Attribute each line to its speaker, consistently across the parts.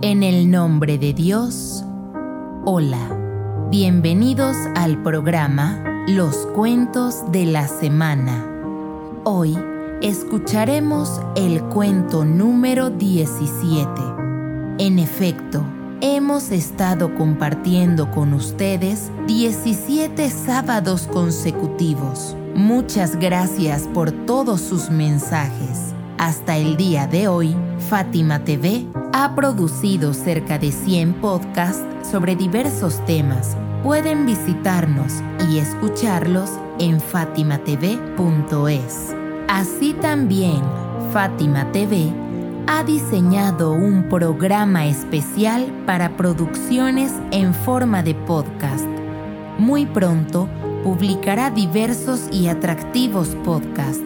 Speaker 1: En el nombre de Dios, hola. Bienvenidos al programa Los Cuentos de la Semana. Hoy escucharemos el cuento número 17. En efecto, hemos estado compartiendo con ustedes 17 sábados consecutivos. Muchas gracias por todos sus mensajes. Hasta el día de hoy, Fátima TV ha producido cerca de 100 podcasts sobre diversos temas. Pueden visitarnos y escucharlos en fatimatv.es. Así también, Fátima TV ha diseñado un programa especial para producciones en forma de podcast. Muy pronto publicará diversos y atractivos podcasts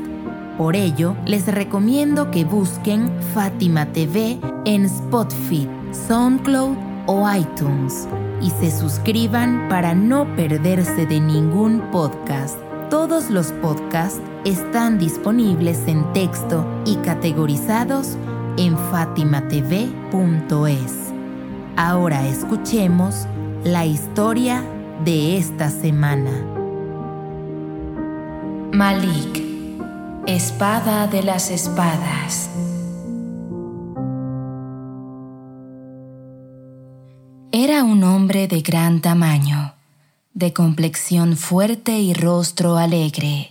Speaker 1: por ello, les recomiendo que busquen Fátima TV en Spotify, SoundCloud o iTunes y se suscriban para no perderse de ningún podcast. Todos los podcasts están disponibles en texto y categorizados en fatimatv.es. Ahora escuchemos la historia de esta semana. Malik Espada de las espadas. Era un hombre de gran tamaño, de complexión fuerte y rostro alegre.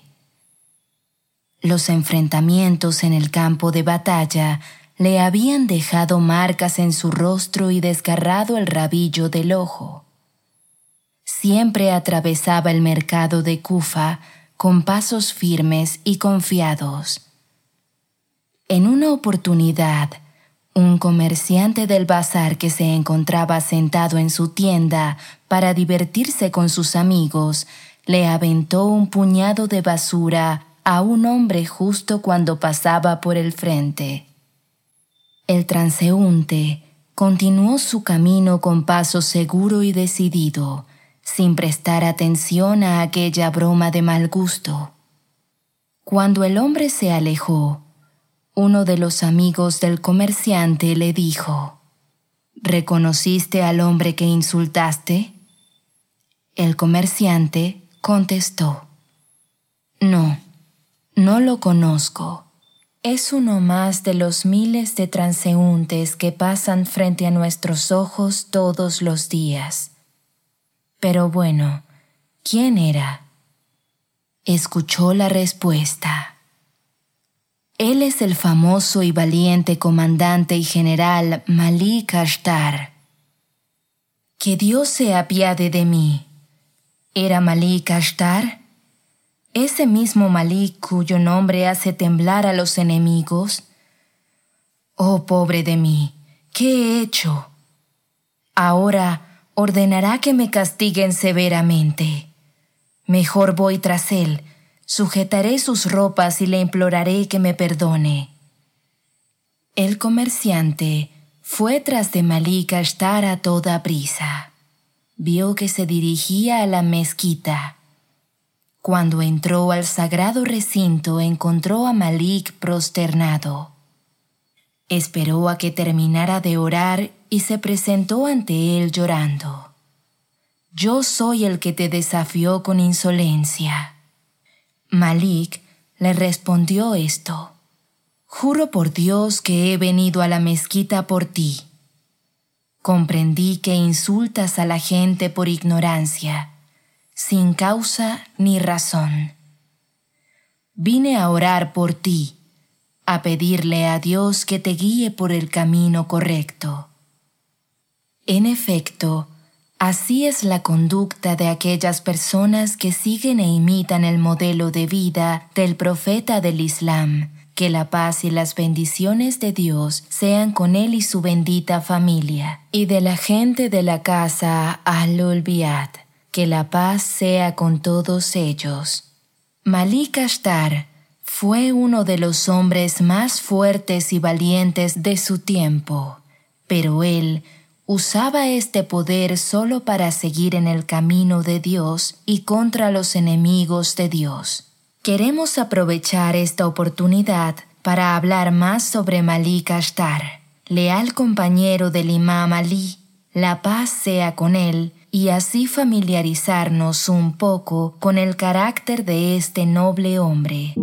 Speaker 1: Los enfrentamientos en el campo de batalla le habían dejado marcas en su rostro y desgarrado el rabillo del ojo. Siempre atravesaba el mercado de Kufa con pasos firmes y confiados. En una oportunidad, un comerciante del bazar que se encontraba sentado en su tienda para divertirse con sus amigos le aventó un puñado de basura a un hombre justo cuando pasaba por el frente. El transeúnte continuó su camino con paso seguro y decidido, sin prestar atención a aquella broma de mal gusto. Cuando el hombre se alejó, uno de los amigos del comerciante le dijo, ¿Reconociste al hombre que insultaste? El comerciante contestó, No, no lo conozco. Es uno más de los miles de transeúntes que pasan frente a nuestros ojos todos los días. Pero bueno, ¿quién era? Escuchó la respuesta. Él es el famoso y valiente comandante y general Malik Ashtar. Que Dios se apiade de mí. ¿Era Malik Ashtar? ¿Ese mismo Malik cuyo nombre hace temblar a los enemigos? Oh, pobre de mí, ¿qué he hecho? Ahora, ordenará que me castiguen severamente. Mejor voy tras él, sujetaré sus ropas y le imploraré que me perdone. El comerciante fue tras de Malik Ashtar a toda prisa. Vio que se dirigía a la mezquita. Cuando entró al sagrado recinto encontró a Malik prosternado. Esperó a que terminara de orar y se presentó ante él llorando. Yo soy el que te desafió con insolencia. Malik le respondió esto. Juro por Dios que he venido a la mezquita por ti. Comprendí que insultas a la gente por ignorancia, sin causa ni razón. Vine a orar por ti, a pedirle a Dios que te guíe por el camino correcto. En efecto, así es la conducta de aquellas personas que siguen e imitan el modelo de vida del profeta del Islam. Que la paz y las bendiciones de Dios sean con él y su bendita familia, y de la gente de la casa Al-Ulbiat. Que la paz sea con todos ellos. Malik Ashtar fue uno de los hombres más fuertes y valientes de su tiempo, pero él usaba este poder solo para seguir en el camino de Dios y contra los enemigos de Dios. Queremos aprovechar esta oportunidad para hablar más sobre Malik Ashtar, leal compañero del imam Ali, la paz sea con él, y así familiarizarnos un poco con el carácter de este noble hombre.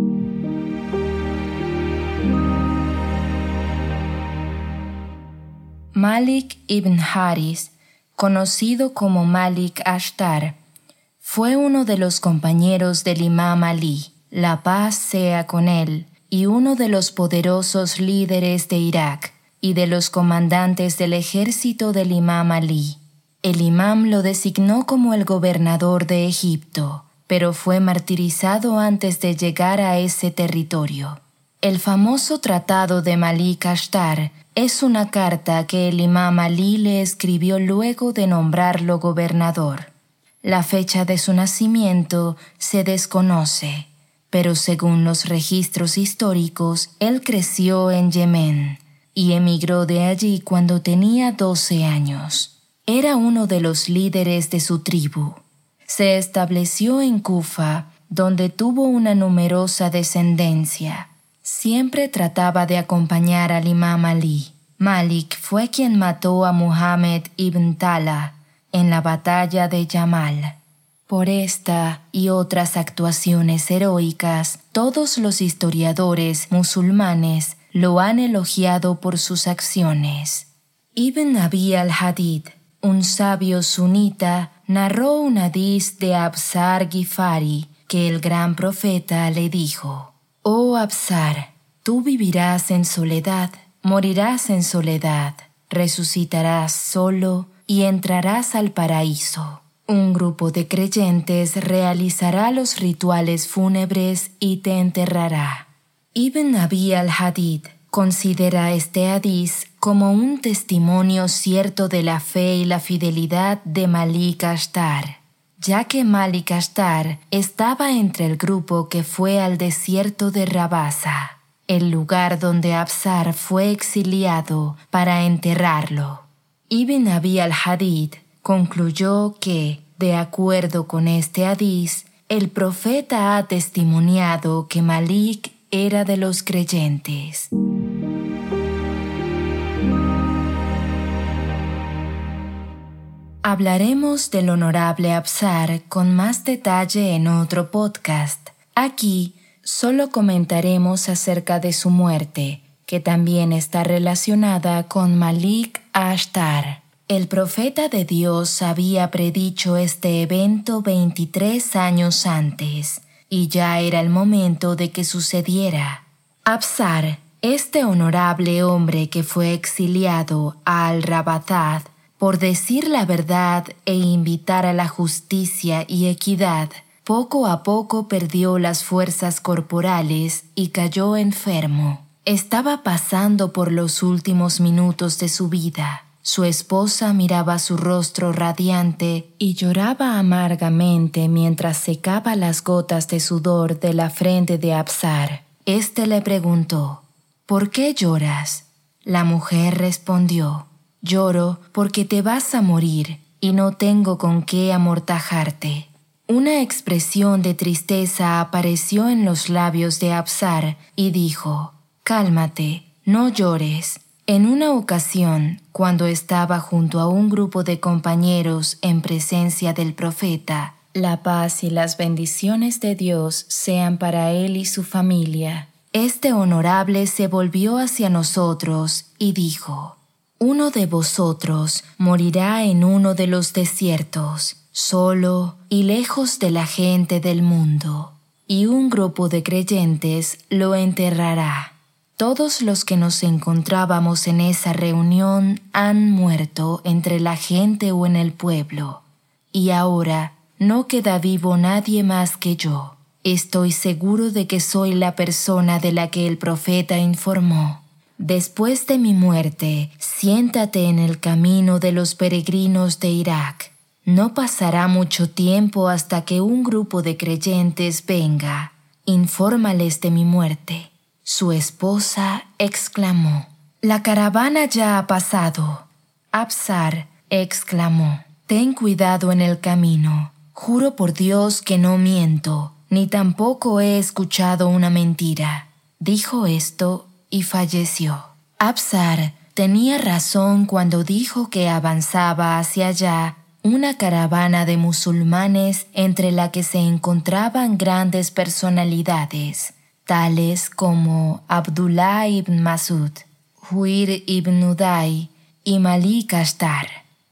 Speaker 1: Malik ibn Haris, conocido como Malik Ashtar, fue uno de los compañeros del imam Ali, la paz sea con él, y uno de los poderosos líderes de Irak y de los comandantes del ejército del imam Ali. El imam lo designó como el gobernador de Egipto, pero fue martirizado antes de llegar a ese territorio. El famoso tratado de Malik Ashtar es una carta que el imam Ali le escribió luego de nombrarlo gobernador. La fecha de su nacimiento se desconoce, pero según los registros históricos, él creció en Yemen y emigró de allí cuando tenía 12 años. Era uno de los líderes de su tribu. Se estableció en Kufa, donde tuvo una numerosa descendencia. Siempre trataba de acompañar al imam Ali. Malik fue quien mató a Muhammad ibn Tala, en la batalla de Yamal. Por esta y otras actuaciones heroicas, todos los historiadores musulmanes lo han elogiado por sus acciones. Ibn Abi al-Hadid, un sabio sunita, narró un hadiz de Absar Gifari que el gran profeta le dijo: Oh Absar, tú vivirás en soledad, morirás en soledad, resucitarás solo y entrarás al paraíso. Un grupo de creyentes realizará los rituales fúnebres y te enterrará. Ibn Abi al-Hadid considera este hadiz como un testimonio cierto de la fe y la fidelidad de Malik Ashtar, ya que Malik Ashtar estaba entre el grupo que fue al desierto de Rabasa, el lugar donde Absar fue exiliado para enterrarlo. Ibn Abi al-Hadid concluyó que, de acuerdo con este hadiz, el profeta ha testimoniado que Malik era de los creyentes. Hablaremos del honorable Absar con más detalle en otro podcast. Aquí solo comentaremos acerca de su muerte, que también está relacionada con Malik Ashtar. El profeta de Dios había predicho este evento 23 años antes, y ya era el momento de que sucediera. Absar, este honorable hombre que fue exiliado Al-Rabatad por decir la verdad e invitar a la justicia y equidad, poco a poco perdió las fuerzas corporales y cayó enfermo. Estaba pasando por los últimos minutos de su vida. Su esposa miraba su rostro radiante y lloraba amargamente mientras secaba las gotas de sudor de la frente de Absar. Este le preguntó, ¿Por qué lloras? La mujer respondió, Lloro porque te vas a morir y no tengo con qué amortajarte. Una expresión de tristeza apareció en los labios de Absar y dijo, Cálmate, no llores. En una ocasión, cuando estaba junto a un grupo de compañeros en presencia del profeta, la paz y las bendiciones de Dios sean para él y su familia. Este honorable se volvió hacia nosotros y dijo, Uno de vosotros morirá en uno de los desiertos, solo y lejos de la gente del mundo, y un grupo de creyentes lo enterrará. Todos los que nos encontrábamos en esa reunión han muerto entre la gente o en el pueblo, y ahora no queda vivo nadie más que yo. Estoy seguro de que soy la persona de la que el profeta informó. Después de mi muerte, siéntate en el camino de los peregrinos de Irak. No pasará mucho tiempo hasta que un grupo de creyentes venga. Infórmales de mi muerte. Su esposa exclamó, La caravana ya ha pasado. Absar exclamó, Ten cuidado en el camino. Juro por Dios que no miento, ni tampoco he escuchado una mentira. Dijo esto y falleció. Absar tenía razón cuando dijo que avanzaba hacia allá una caravana de musulmanes entre la que se encontraban grandes personalidades, tales como Abdullah ibn Masud, Huir ibn Uday y Malik Ashtar.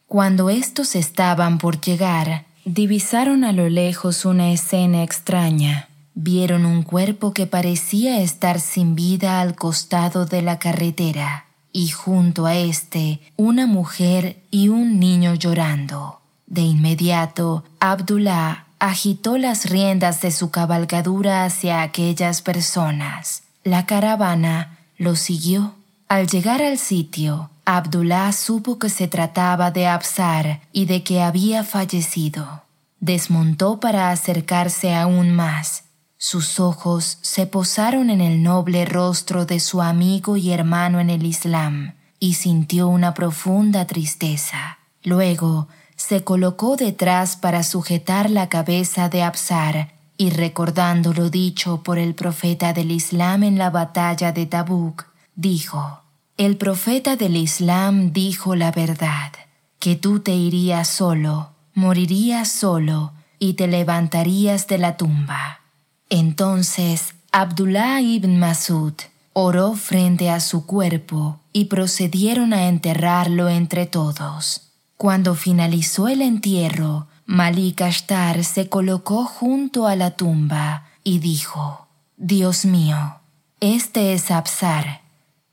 Speaker 1: Cuando estos estaban por llegar, divisaron a lo lejos una escena extraña. Vieron un cuerpo que parecía estar sin vida al costado de la carretera y junto a éste una mujer y un niño llorando. De inmediato, Abdullah agitó las riendas de su cabalgadura hacia aquellas personas. La caravana lo siguió. Al llegar al sitio, Abdullah supo que se trataba de Absar y de que había fallecido. Desmontó para acercarse aún más sus ojos se posaron en el noble rostro de su amigo y hermano en el Islam y sintió una profunda tristeza. Luego se colocó detrás para sujetar la cabeza de Absar y recordando lo dicho por el profeta del Islam en la batalla de Tabuk, dijo, El profeta del Islam dijo la verdad, que tú te irías solo, morirías solo y te levantarías de la tumba. Entonces Abdullah ibn Masud oró frente a su cuerpo y procedieron a enterrarlo entre todos. Cuando finalizó el entierro, Malik Ashtar se colocó junto a la tumba y dijo, Dios mío, este es Absar,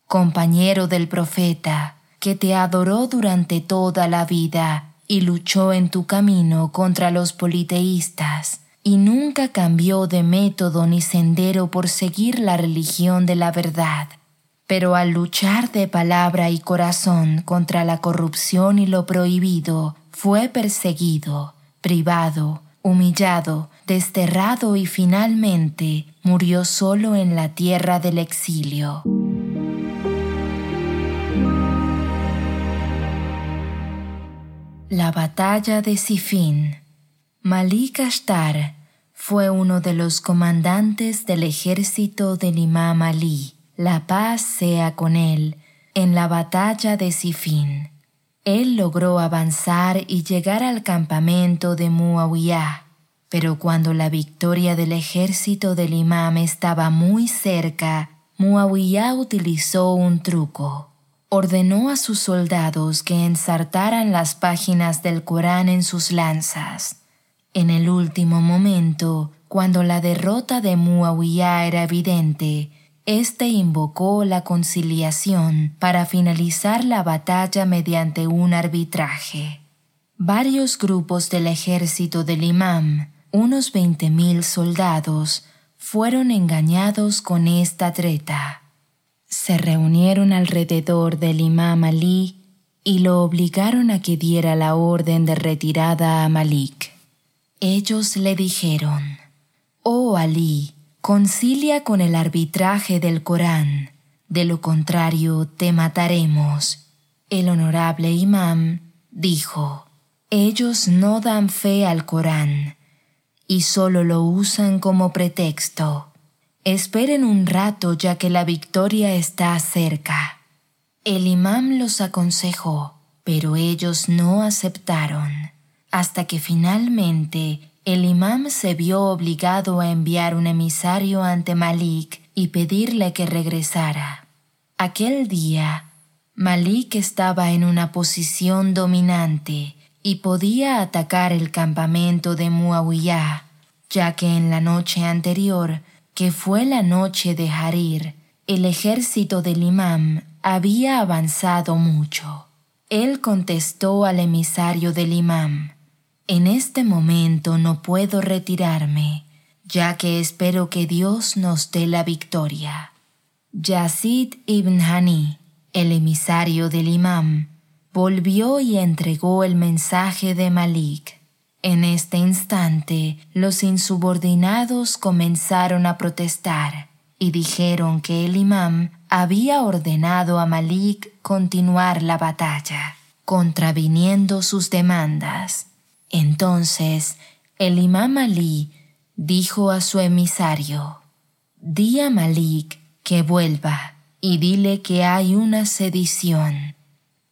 Speaker 1: compañero del profeta, que te adoró durante toda la vida y luchó en tu camino contra los politeístas y nunca cambió de método ni sendero por seguir la religión de la verdad. Pero al luchar de palabra y corazón contra la corrupción y lo prohibido, fue perseguido, privado, humillado, desterrado y finalmente murió solo en la tierra del exilio. La batalla de Sifín Malik Ashtar fue uno de los comandantes del ejército del Imam Ali, la paz sea con él, en la batalla de Sifín. Él logró avanzar y llegar al campamento de Muawiyah, pero cuando la victoria del ejército del imam estaba muy cerca, Muawiyah utilizó un truco. Ordenó a sus soldados que ensartaran las páginas del Corán en sus lanzas en el último momento, cuando la derrota de Muawiyah era evidente, éste invocó la conciliación para finalizar la batalla mediante un arbitraje. Varios grupos del ejército del imam, unos veinte mil soldados, fueron engañados con esta treta. Se reunieron alrededor del imam Ali y lo obligaron a que diera la orden de retirada a Malik. Ellos le dijeron, Oh Ali, concilia con el arbitraje del Corán, de lo contrario te mataremos. El honorable imam dijo, Ellos no dan fe al Corán y solo lo usan como pretexto. Esperen un rato ya que la victoria está cerca. El imam los aconsejó, pero ellos no aceptaron hasta que finalmente el imam se vio obligado a enviar un emisario ante Malik y pedirle que regresara. Aquel día, Malik estaba en una posición dominante y podía atacar el campamento de Muawiyah, ya que en la noche anterior, que fue la noche de Harir, el ejército del imam había avanzado mucho. Él contestó al emisario del imam, en este momento no puedo retirarme, ya que espero que Dios nos dé la victoria. Yazid ibn Hani, el emisario del imam, volvió y entregó el mensaje de Malik. En este instante, los insubordinados comenzaron a protestar y dijeron que el imam había ordenado a Malik continuar la batalla, contraviniendo sus demandas. Entonces el imam Ali dijo a su emisario, Di a Malik que vuelva y dile que hay una sedición.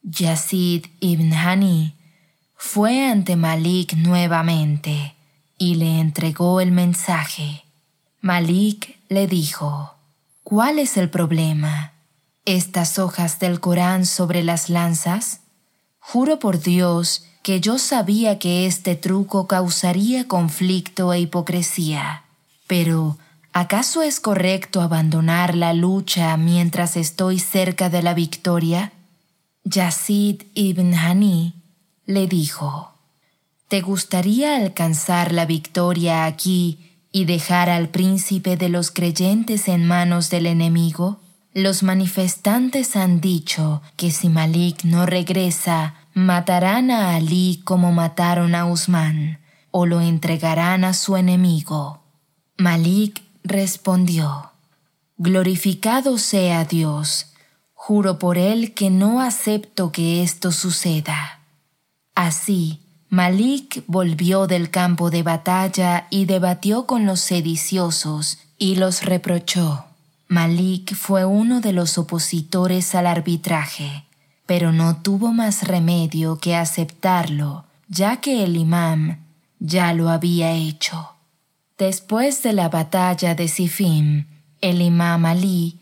Speaker 1: Yazid ibn Hani fue ante Malik nuevamente y le entregó el mensaje. Malik le dijo, ¿Cuál es el problema? ¿Estas hojas del Corán sobre las lanzas? Juro por Dios que yo sabía que este truco causaría conflicto e hipocresía. Pero, ¿acaso es correcto abandonar la lucha mientras estoy cerca de la victoria? Yazid ibn Hani le dijo, ¿Te gustaría alcanzar la victoria aquí y dejar al príncipe de los creyentes en manos del enemigo? Los manifestantes han dicho que si Malik no regresa, matarán a Ali como mataron a Usman, o lo entregarán a su enemigo. Malik respondió, Glorificado sea Dios, juro por él que no acepto que esto suceda. Así, Malik volvió del campo de batalla y debatió con los sediciosos y los reprochó. Malik fue uno de los opositores al arbitraje pero no tuvo más remedio que aceptarlo, ya que el imam ya lo había hecho. Después de la batalla de Sifim, el imam Ali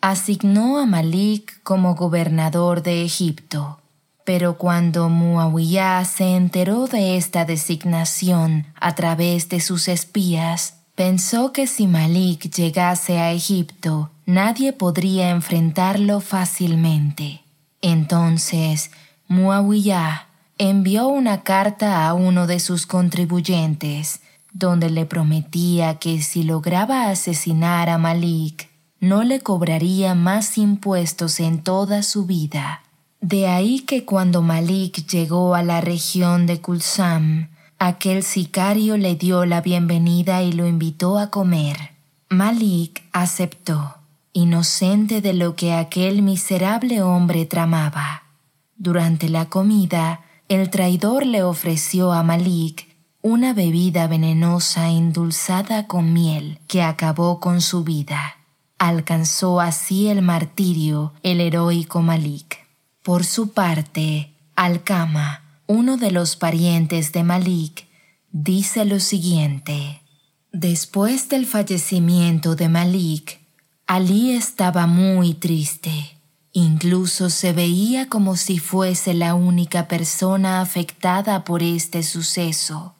Speaker 1: asignó a Malik como gobernador de Egipto. Pero cuando Muawiyah se enteró de esta designación a través de sus espías, pensó que si Malik llegase a Egipto, nadie podría enfrentarlo fácilmente. Entonces Muawiyah envió una carta a uno de sus contribuyentes, donde le prometía que si lograba asesinar a Malik, no le cobraría más impuestos en toda su vida. De ahí que cuando Malik llegó a la región de Kulsam, aquel sicario le dio la bienvenida y lo invitó a comer. Malik aceptó inocente de lo que aquel miserable hombre tramaba. Durante la comida, el traidor le ofreció a Malik una bebida venenosa endulzada con miel que acabó con su vida. Alcanzó así el martirio el heroico Malik. Por su parte, Alcama, uno de los parientes de Malik, dice lo siguiente. Después del fallecimiento de Malik, Ali estaba muy triste. Incluso se veía como si fuese la única persona afectada por este suceso,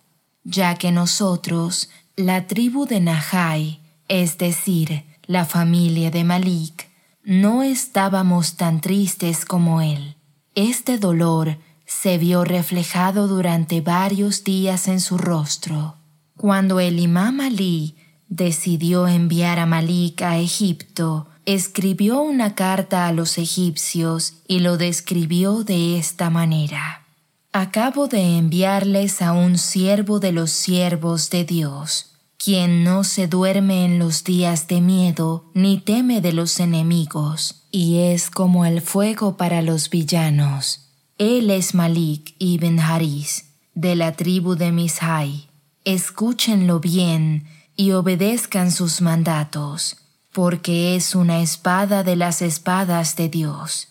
Speaker 1: ya que nosotros, la tribu de Nahai, es decir, la familia de Malik, no estábamos tan tristes como él. Este dolor se vio reflejado durante varios días en su rostro. Cuando el imam Ali decidió enviar a Malik a Egipto, escribió una carta a los egipcios y lo describió de esta manera. Acabo de enviarles a un siervo de los siervos de Dios, quien no se duerme en los días de miedo ni teme de los enemigos, y es como el fuego para los villanos. Él es Malik ibn Haris, de la tribu de Mishai. Escúchenlo bien, y obedezcan sus mandatos, porque es una espada de las espadas de Dios.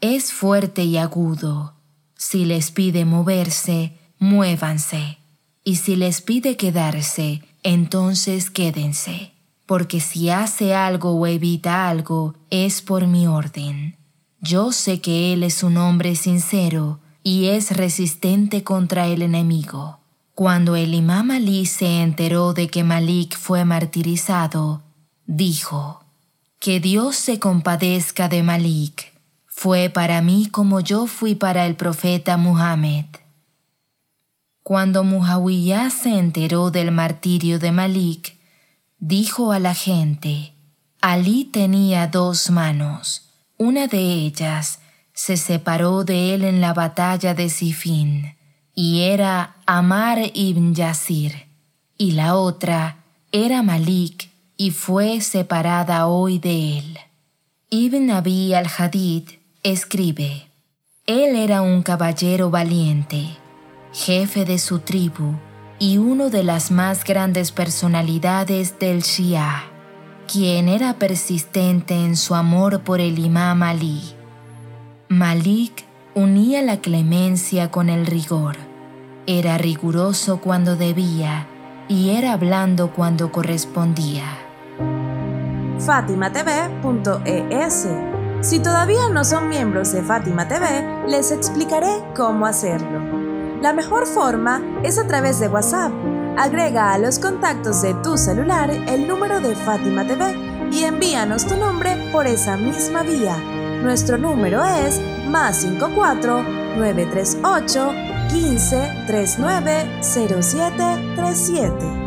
Speaker 1: Es fuerte y agudo. Si les pide moverse, muévanse, y si les pide quedarse, entonces quédense, porque si hace algo o evita algo, es por mi orden. Yo sé que Él es un hombre sincero y es resistente contra el enemigo. Cuando el imam Ali se enteró de que Malik fue martirizado, dijo, Que Dios se compadezca de Malik. Fue para mí como yo fui para el profeta Muhammad. Cuando Muawiyah se enteró del martirio de Malik, dijo a la gente, Ali tenía dos manos. Una de ellas se separó de él en la batalla de Sifin y era Amar ibn Yasir, y la otra era Malik, y fue separada hoy de él. Ibn Abi al-Hadid escribe, Él era un caballero valiente, jefe de su tribu y uno de las más grandes personalidades del Shia. Quien era persistente en su amor por el imam Ali. Malik unía la clemencia con el rigor. Era riguroso cuando debía y era blando cuando correspondía.
Speaker 2: FátimaTV.es Si todavía no son miembros de Fátima TV, les explicaré cómo hacerlo. La mejor forma es a través de WhatsApp. Agrega a los contactos de tu celular el número de Fátima TV y envíanos tu nombre por esa misma vía. Nuestro número es más 54 938 15 39 07 37.